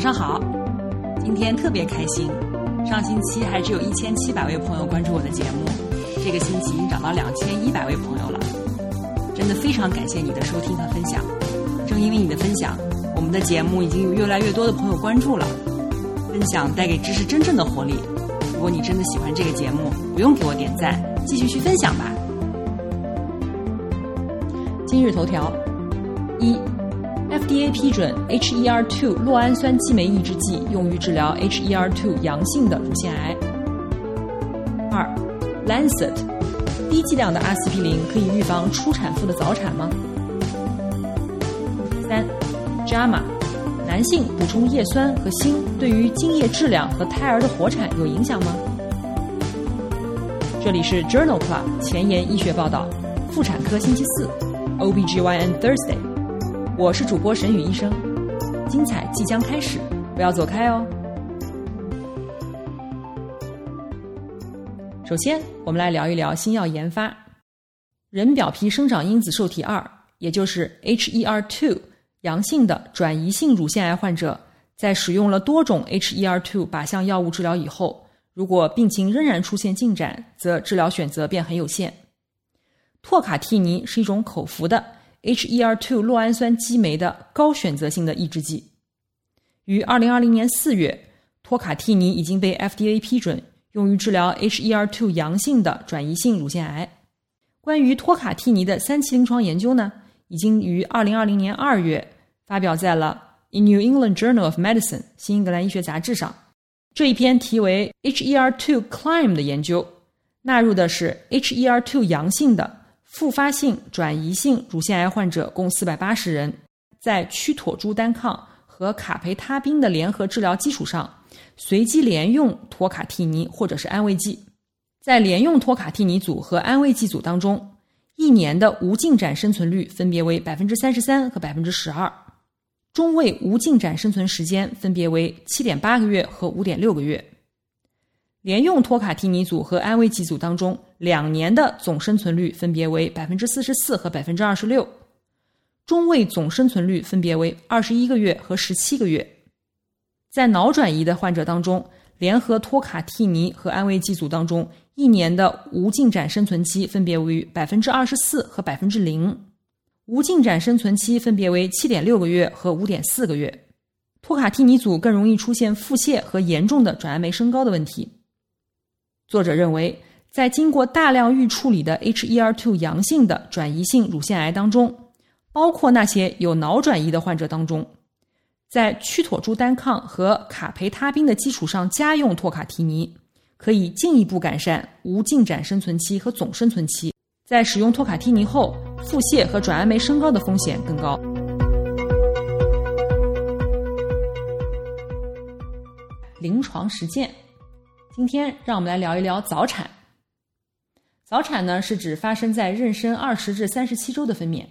早上好，今天特别开心，上星期还只有一千七百位朋友关注我的节目，这个星期已经涨到两千一百位朋友了，真的非常感谢你的收听和分享。正因为你的分享，我们的节目已经有越来越多的朋友关注了。分享带给知识真正的活力。如果你真的喜欢这个节目，不用给我点赞，继续去分享吧。今日头条：一，FDA 批准 HER2 酪氨酸激酶抑制剂用于治疗 HER2 阳性的乳腺癌。二，Lancet，低剂量的阿司匹林可以预防初产妇的早产吗？三，JAMA，男性补充叶酸和锌对于精液质量和胎儿的活产有影响吗？这里是 Journal Club 前沿医学报道，妇产科星期四，OBGYN Thursday，我是主播沈宇医生，精彩即将开始，不要走开哦。首先，我们来聊一聊新药研发，人表皮生长因子受体二，也就是 HER2 阳性的转移性乳腺癌患者，在使用了多种 HER2 靶向药物治疗以后，如果病情仍然出现进展，则治疗选择便很有限。托卡替尼是一种口服的 HER2 酪氨酸激酶的高选择性的抑制剂，于2020年4月，托卡替尼已经被 FDA 批准。用于治疗 HER2 阳性的转移性乳腺癌。关于托卡替尼的三期临床研究呢，已经于2020年2月发表在了《In New England Journal of Medicine》新英格兰医学杂志上。这一篇题为 HER2 Climb 的研究，纳入的是 HER2 阳性的复发性转移性乳腺癌患者共480人，在曲妥珠单抗和卡培他滨的联合治疗基础上。随机连用托卡替尼或者是安慰剂，在连用托卡替尼组和安慰剂组当中，一年的无进展生存率分别为百分之三十三和百分之十二，中位无进展生存时间分别为七点八个月和五点六个月。连用托卡替尼组和安慰剂组当中，两年的总生存率分别为百分之四十四和百分之二十六，中位总生存率分别为二十一个月和十七个月。在脑转移的患者当中，联合托卡替尼和安慰剂组当中，一年的无进展生存期分别为百分之二十四和百分之零，无进展生存期分别为七点六个月和五点四个月。托卡替尼组更容易出现腹泻和严重的转氨酶升高的问题。作者认为，在经过大量预处理的 HER2 阳性的转移性乳腺癌当中，包括那些有脑转移的患者当中。在曲妥珠单抗和卡培他滨的基础上加用托卡替尼，可以进一步改善无进展生存期和总生存期。在使用托卡替尼后，腹泻和转氨酶升高的风险更高。临床实践，今天让我们来聊一聊早产。早产呢，是指发生在妊娠二十至三十七周的分娩，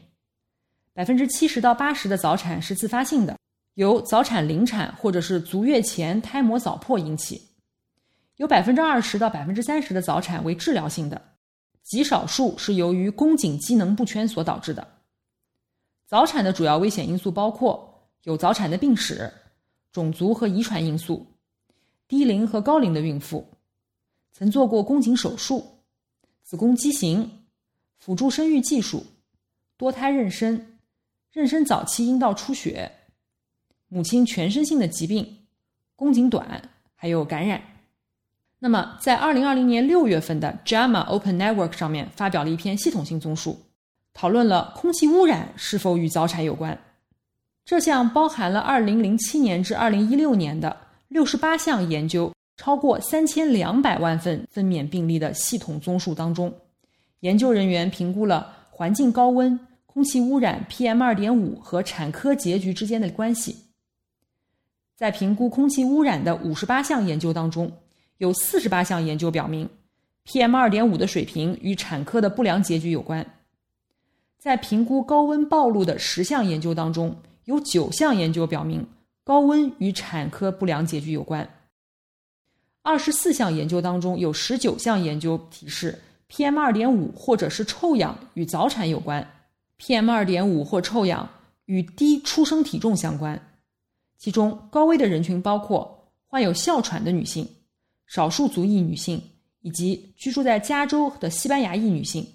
百分之七十到八十的早产是自发性的。由早产、临产或者是足月前胎膜早破引起，有百分之二十到百分之三十的早产为治疗性的，极少数是由于宫颈机能不全所导致的。早产的主要危险因素包括有早产的病史、种族和遗传因素、低龄和高龄的孕妇、曾做过宫颈手术、子宫畸形、辅助生育技术、多胎妊娠、妊娠早期阴道出血。母亲全身性的疾病、宫颈短，还有感染。那么，在二零二零年六月份的 JAMA Open Network 上面发表了一篇系统性综述，讨论了空气污染是否与早产有关。这项包含了二零零七年至二零一六年的六十八项研究，超过三千两百万份分娩病例的系统综述当中，研究人员评估了环境高温、空气污染 PM 二点五和产科结局之间的关系。在评估空气污染的五十八项研究当中，有四十八项研究表明，PM 二点五的水平与产科的不良结局有关。在评估高温暴露的十项研究当中，有九项研究表明高温与产科不良结局有关。二十四项研究当中，有十九项研究提示 PM 二点五或者是臭氧与早产有关，PM 二点五或臭氧与低出生体重相关。其中高危的人群包括患有哮喘的女性、少数族裔女性以及居住在加州的西班牙裔女性、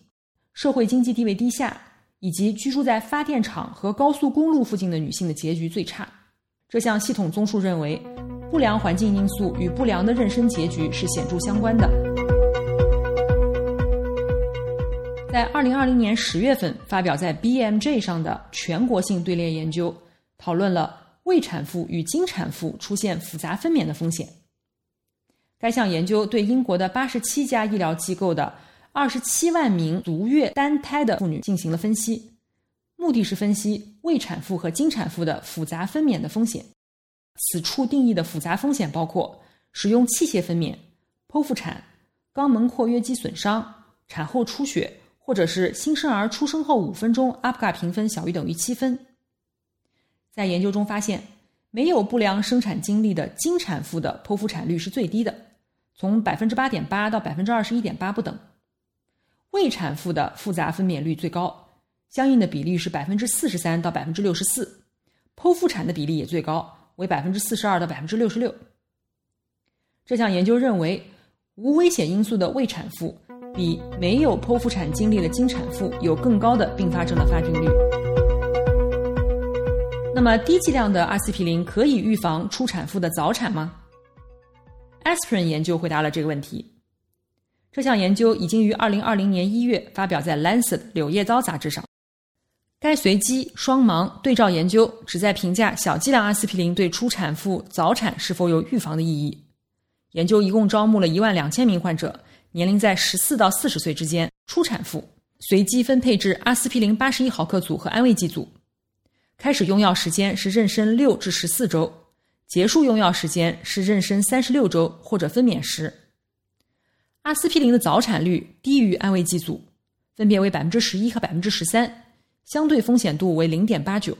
社会经济地位低下以及居住在发电厂和高速公路附近的女性的结局最差。这项系统综述认为，不良环境因素与不良的妊娠结局是显著相关的。在二零二零年十月份发表在 BMJ 上的全国性队列研究，讨论了未产妇与经产妇出现复杂分娩的风险。该项研究对英国的八十七家医疗机构的二十七万名足月单胎的妇女进行了分析，目的是分析未产妇和经产妇的复杂分娩的风险。此处定义的复杂风险包括使用器械分娩、剖腹产、肛门括约肌损伤、产后出血。或者是新生儿出生后五分钟阿普嘎评分小于等于七分。在研究中发现，没有不良生产经历的经产妇的剖腹产率是最低的，从百分之八点八到百分之二十一点八不等。未产妇的复杂分娩率最高，相应的比例是百分之四十三到百分之六十四。剖腹产的比例也最高，为百分之四十二到百分之六十六。这项研究认为，无危险因素的未产妇。比没有剖腹产经历的经产妇有更高的并发症的发病率。那么，低剂量的阿司匹林可以预防初产妇的早产吗？Aspirin 研究回答了这个问题。这项研究已经于二零二零年一月发表在《Lancet》柳叶刀杂志上。该随机双盲对照研究旨在评价小剂量阿司匹林对初产妇早产是否有预防的意义。研究一共招募了一万两千名患者。年龄在十四到四十岁之间，初产妇随机分配至阿司匹林八十一毫克组和安慰剂组。开始用药时间是妊娠六至十四周，结束用药时间是妊娠三十六周或者分娩时。阿司匹林的早产率低于安慰剂组，分别为百分之十一和百分之十三，相对风险度为零点八九。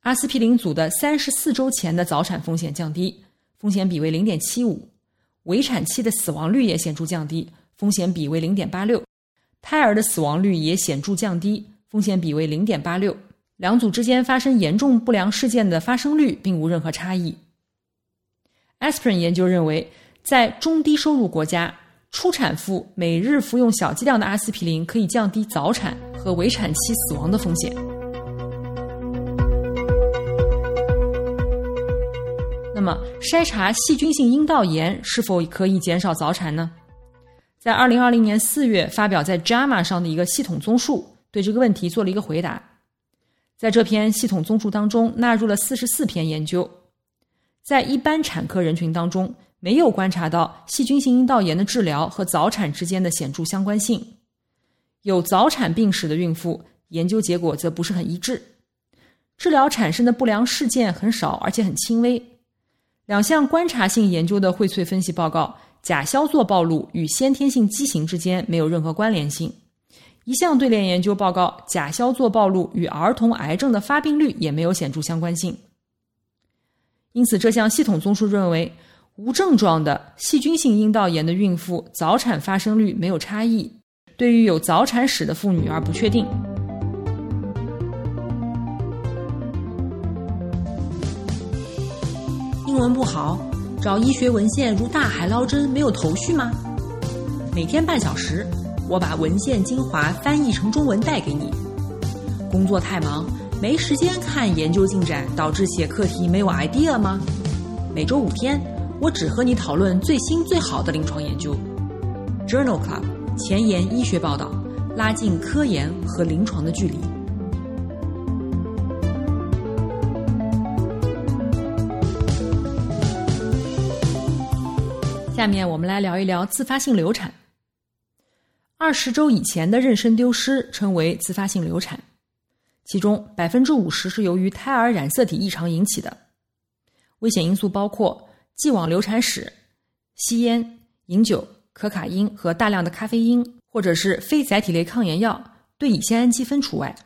阿司匹林组的三十四周前的早产风险降低，风险比为零点七五。围产期的死亡率也显著降低，风险比为零点八六；胎儿的死亡率也显著降低，风险比为零点八六。两组之间发生严重不良事件的发生率并无任何差异。Aspirin 研究认为，在中低收入国家，初产妇每日服用小剂量的阿司匹林可以降低早产和围产期死亡的风险。那么，筛查细菌性阴道炎是否可以减少早产呢？在二零二零年四月发表在《JAMA》上的一个系统综述，对这个问题做了一个回答。在这篇系统综述当中，纳入了四十四篇研究，在一般产科人群当中，没有观察到细菌性阴道炎的治疗和早产之间的显著相关性。有早产病史的孕妇，研究结果则不是很一致。治疗产生的不良事件很少，而且很轻微。两项观察性研究的荟萃分析报告，甲硝唑暴露与先天性畸形之间没有任何关联性；一项对联研究报告，甲硝唑暴露与儿童癌症的发病率也没有显著相关性。因此，这项系统综述认为，无症状的细菌性阴道炎的孕妇早产发生率没有差异，对于有早产史的妇女而不确定。英文不好，找医学文献如大海捞针，没有头绪吗？每天半小时，我把文献精华翻译成中文带给你。工作太忙，没时间看研究进展，导致写课题没有 idea 吗？每周五天，我只和你讨论最新最好的临床研究。Journal Club 前沿医学报道，拉近科研和临床的距离。下面我们来聊一聊自发性流产。二十周以前的妊娠丢失称为自发性流产，其中百分之五十是由于胎儿染色体异常引起的。危险因素包括既往流产史、吸烟、饮酒、可卡因和大量的咖啡因，或者是非载体类抗炎药，对乙酰氨基酚除外。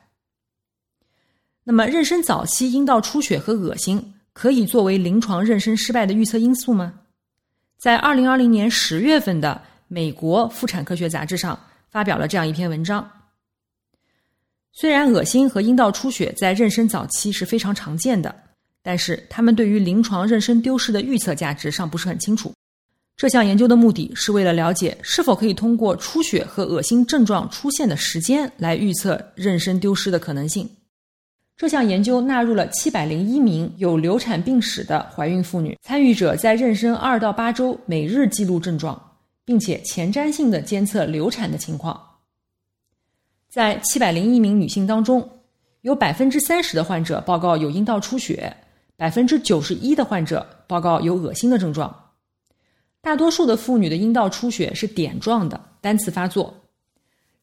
那么，妊娠早期阴道出血和恶心可以作为临床妊娠失败的预测因素吗？在二零二零年十月份的美国妇产科学杂志上发表了这样一篇文章。虽然恶心和阴道出血在妊娠早期是非常常见的，但是他们对于临床妊娠丢失的预测价值尚不是很清楚。这项研究的目的是为了了解是否可以通过出血和恶心症状出现的时间来预测妊娠丢失的可能性。这项研究纳入了七百零一名有流产病史的怀孕妇女，参与者在妊娠二到八周每日记录症状，并且前瞻性的监测流产的情况。在七百零一名女性当中，有百分之三十的患者报告有阴道出血，百分之九十一的患者报告有恶心的症状。大多数的妇女的阴道出血是点状的，单次发作。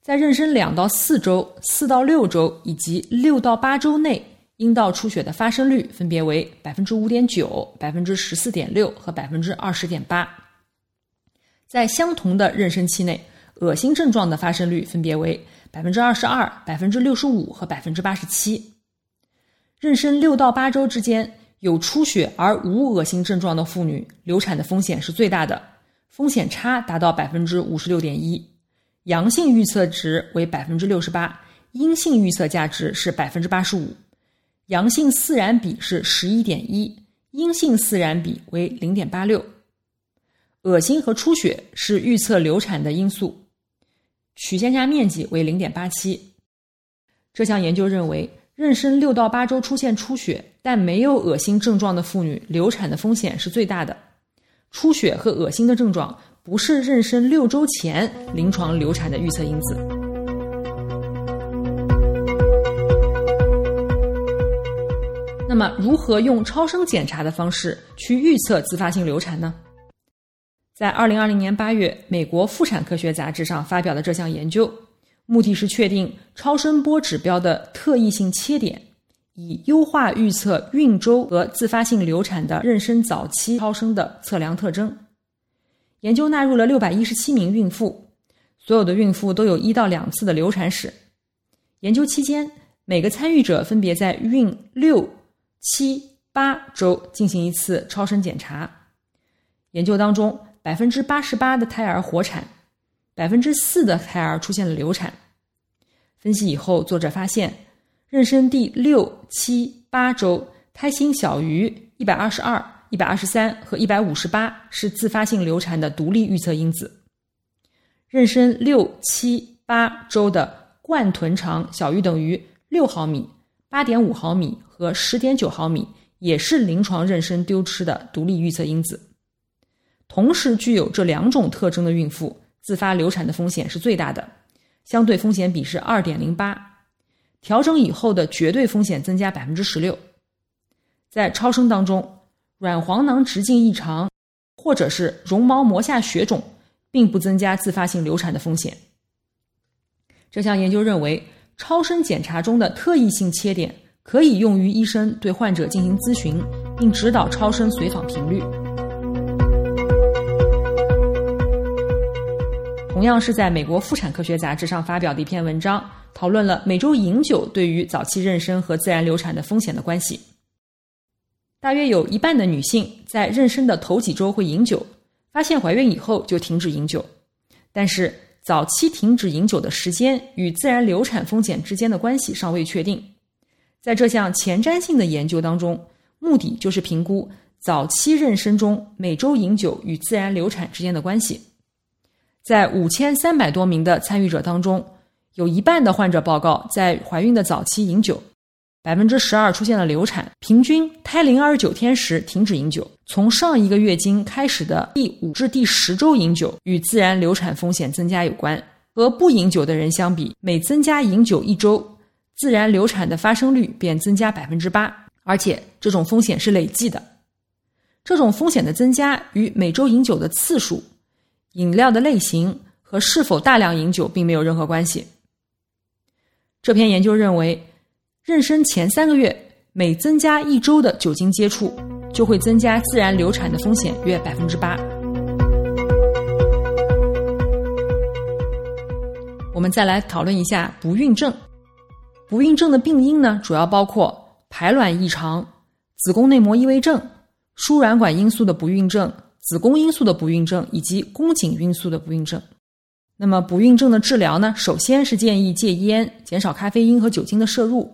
在妊娠两到四周、四到六周以及六到八周内，阴道出血的发生率分别为百分之五点九、百分之十四点六和百分之二十点八。在相同的妊娠期内，恶心症状的发生率分别为百分之二十二、百分之六十五和百分之八十七。妊娠六到八周之间。有出血而无恶心症状的妇女，流产的风险是最大的，风险差达到百分之五十六点一，阳性预测值为百分之六十八，阴性预测价值是百分之八十五，阳性自然比是十一点一，阴性自然比为零点八六，恶心和出血是预测流产的因素，曲线下面积为零点八七。这项研究认为。妊娠六到八周出现出血但没有恶心症状的妇女，流产的风险是最大的。出血和恶心的症状不是妊娠六周前临床流产的预测因子。那么，如何用超声检查的方式去预测自发性流产呢？在二零二零年八月，美国妇产科学杂志上发表的这项研究。目的是确定超声波指标的特异性切点，以优化预测孕周和自发性流产的妊娠早期超声的测量特征。研究纳入了六百一十七名孕妇，所有的孕妇都有一到两次的流产史。研究期间，每个参与者分别在孕六、七、八周进行一次超声检查。研究当中，百分之八十八的胎儿活产。百分之四的胎儿出现了流产。分析以后，作者发现，妊娠第六、七、八周胎心小于一百二十二、一百二十三和一百五十八是自发性流产的独立预测因子。妊娠六、七、八周的冠臀长小于等于六毫米、八点五毫米和十点九毫米，也是临床妊娠丢失的独立预测因子。同时具有这两种特征的孕妇。自发流产的风险是最大的，相对风险比是二点零八，调整以后的绝对风险增加百分之十六。在超声当中，卵黄囊直径异常或者是绒毛膜下血肿，并不增加自发性流产的风险。这项研究认为，超声检查中的特异性切点可以用于医生对患者进行咨询，并指导超声随访频率。同样是在美国妇产科学杂志上发表的一篇文章，讨论了每周饮酒对于早期妊娠和自然流产的风险的关系。大约有一半的女性在妊娠的头几周会饮酒，发现怀孕以后就停止饮酒。但是早期停止饮酒的时间与自然流产风险之间的关系尚未确定。在这项前瞻性的研究当中，目的就是评估早期妊娠中每周饮酒与自然流产之间的关系。在五千三百多名的参与者当中，有一半的患者报告在怀孕的早期饮酒，百分之十二出现了流产，平均胎龄二十九天时停止饮酒。从上一个月经开始的第五至第十周饮酒与自然流产风险增加有关。和不饮酒的人相比，每增加饮酒一周，自然流产的发生率便增加百分之八，而且这种风险是累计的。这种风险的增加与每周饮酒的次数。饮料的类型和是否大量饮酒并没有任何关系。这篇研究认为，妊娠前三个月每增加一周的酒精接触，就会增加自然流产的风险约百分之八。我们再来讨论一下不孕症。不孕症的病因呢，主要包括排卵异常、子宫内膜异位症、输卵管因素的不孕症。子宫因素的不孕症以及宫颈因素的不孕症，那么不孕症的治疗呢？首先是建议戒烟，减少咖啡因和酒精的摄入。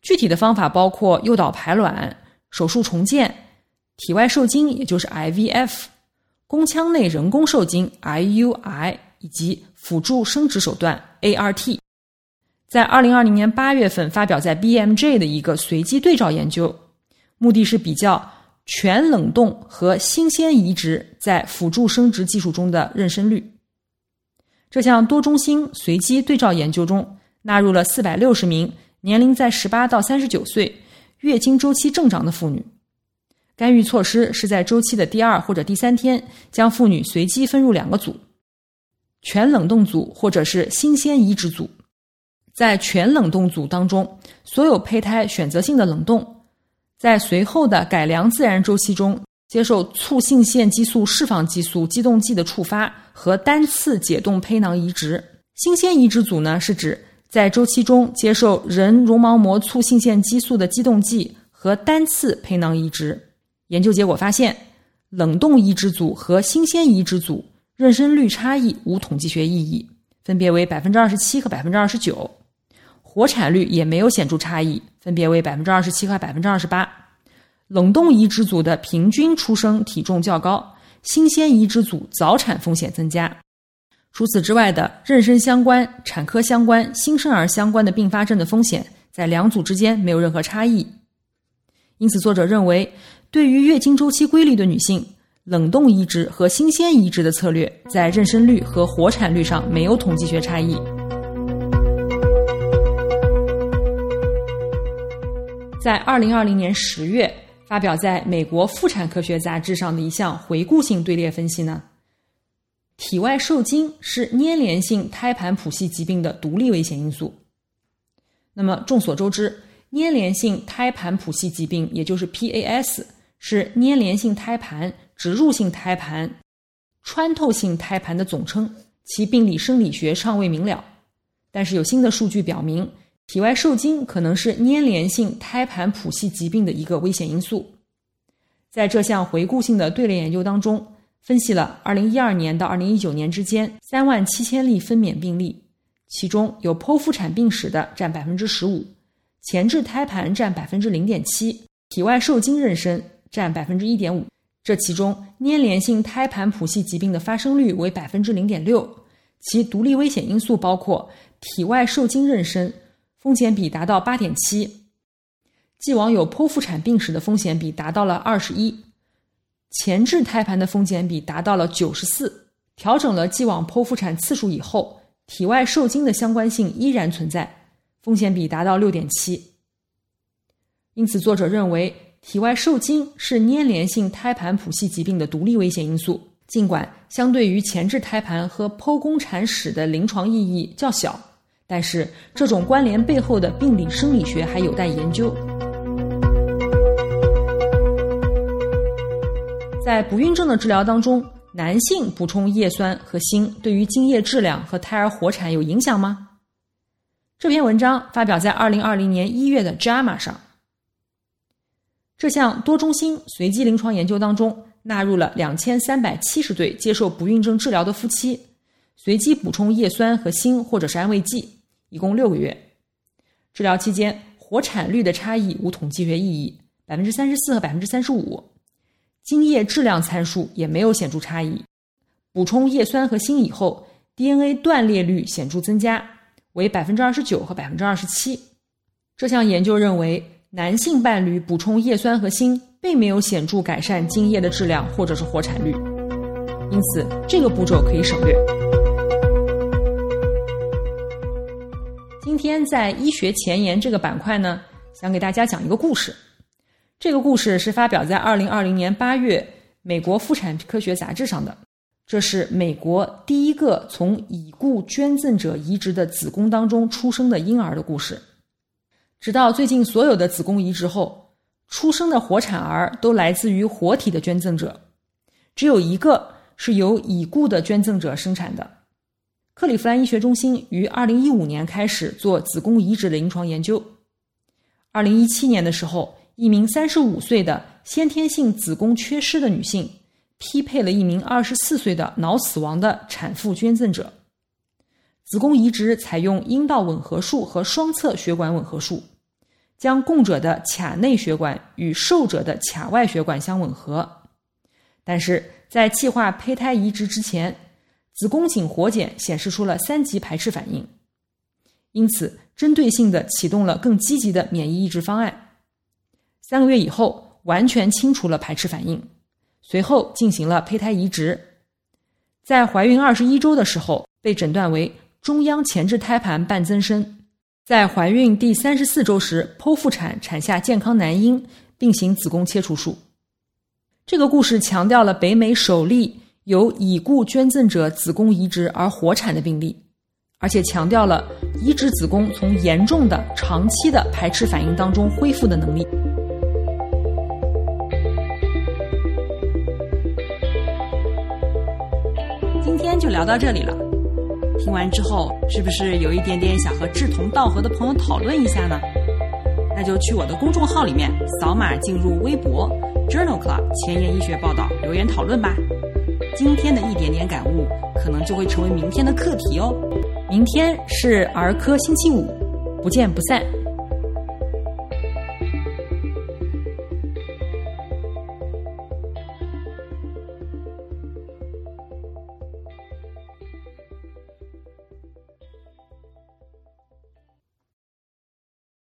具体的方法包括诱导排卵、手术重建、体外受精，也就是 IVF、宫腔内人工受精 IUI 以及辅助生殖手段 ART。在二零二零年八月份发表在 BMJ 的一个随机对照研究，目的是比较全冷冻和新鲜移植在辅助生殖技术中的妊娠率。这项多中心随机对照研究中，纳入了四百六十名年龄在十八到三十九岁、月经周期正常的妇女。干预措施是在周期的第二或者第三天，将妇女随机分入两个组：全冷冻组或者是新鲜移植组。在全冷冻组当中，所有胚胎选择性的冷冻，在随后的改良自然周期中。接受促性腺激素释放激素激动剂的触发和单次解冻胚囊移植。新鲜移植组呢，是指在周期中接受人绒毛膜促性腺激素的激动剂和单次胚囊移植。研究结果发现，冷冻移植组和新鲜移植组妊娠率差异无统计学意义，分别为百分之二十七和百分之二十九，活产率也没有显著差异，分别为百分之二十七和百分之二十八。冷冻移植组的平均出生体重较高，新鲜移植组早产风险增加。除此之外的妊娠相关、产科相关、新生儿相关的并发症的风险，在两组之间没有任何差异。因此，作者认为，对于月经周期规律的女性，冷冻移植和新鲜移植的策略在妊娠率和活产率上没有统计学差异。在二零二零年十月。发表在美国妇产科学杂志上的一项回顾性队列分析呢，体外受精是粘连性胎盘谱系疾病的独立危险因素。那么众所周知，粘连性胎盘谱系疾病也就是 PAS 是粘连性胎盘、植入性胎盘、穿透性胎盘的总称，其病理生理学尚未明了。但是有新的数据表明。体外受精可能是粘连性胎盘谱系疾病的一个危险因素。在这项回顾性的队列研究当中，分析了2012年到2019年之间3万七千例分娩病例，其中有剖腹产病史的占15%，前置胎盘占0.7%，体外受精妊娠占1.5%。这其中粘连性胎盘谱系疾病的发生率为0.6%，其独立危险因素包括体外受精妊娠。风险比达到八点七，既往有剖腹产病史的风险比达到了二十一，前置胎盘的风险比达到了九十四。调整了既往剖腹产次数以后，体外受精的相关性依然存在，风险比达到六点七。因此，作者认为体外受精是粘连性胎盘谱系疾病的独立危险因素，尽管相对于前置胎盘和剖宫产史的临床意义较小。但是，这种关联背后的病理生理学还有待研究。在不孕症的治疗当中，男性补充叶酸和锌对于精液质量和胎儿活产有影响吗？这篇文章发表在二零二零年一月的《JAMA》上。这项多中心随机临床研究当中，纳入了两千三百七十对接受不孕症治疗的夫妻，随机补充叶酸和锌或者是安慰剂。一共六个月，治疗期间活产率的差异无统计学意义，百分之三十四和百分之三十五，精液质量参数也没有显著差异。补充叶酸和锌以后，DNA 断裂率显著增加，为百分之二十九和百分之二十七。这项研究认为，男性伴侣补充叶酸和锌并没有显著改善精液的质量或者是活产率，因此这个步骤可以省略。今天在医学前沿这个板块呢，想给大家讲一个故事。这个故事是发表在二零二零年八月美国妇产科学杂志上的。这是美国第一个从已故捐赠者移植的子宫当中出生的婴儿的故事。直到最近，所有的子宫移植后出生的活产儿都来自于活体的捐赠者，只有一个是由已故的捐赠者生产的。克利夫兰医学中心于二零一五年开始做子宫移植的临床研究。二零一七年的时候，一名三十五岁的先天性子宫缺失的女性匹配了一名二十四岁的脑死亡的产妇捐赠者。子宫移植采用阴道吻合术和双侧血管吻合术，将供者的髂内血管与受者的髂外血管相吻合。但是在计划胚胎移植之前，子宫颈活检显示出了三级排斥反应，因此针对性的启动了更积极的免疫抑制方案。三个月以后，完全清除了排斥反应，随后进行了胚胎移植。在怀孕二十一周的时候，被诊断为中央前置胎盘半增生。在怀孕第三十四周时剖腹产，产下健康男婴，并行子宫切除术。这个故事强调了北美首例由已故捐赠者子宫移植而活产的病例，而且强调了移植子宫从严重的长期的排斥反应当中恢复的能力。今天就聊到这里了。听完之后，是不是有一点点想和志同道合的朋友讨论一下呢？那就去我的公众号里面扫码进入微博 Journal Club 前沿医学报道留言讨论吧。今天的一点点感悟，可能就会成为明天的课题哦。明天是儿科星期五，不见不散。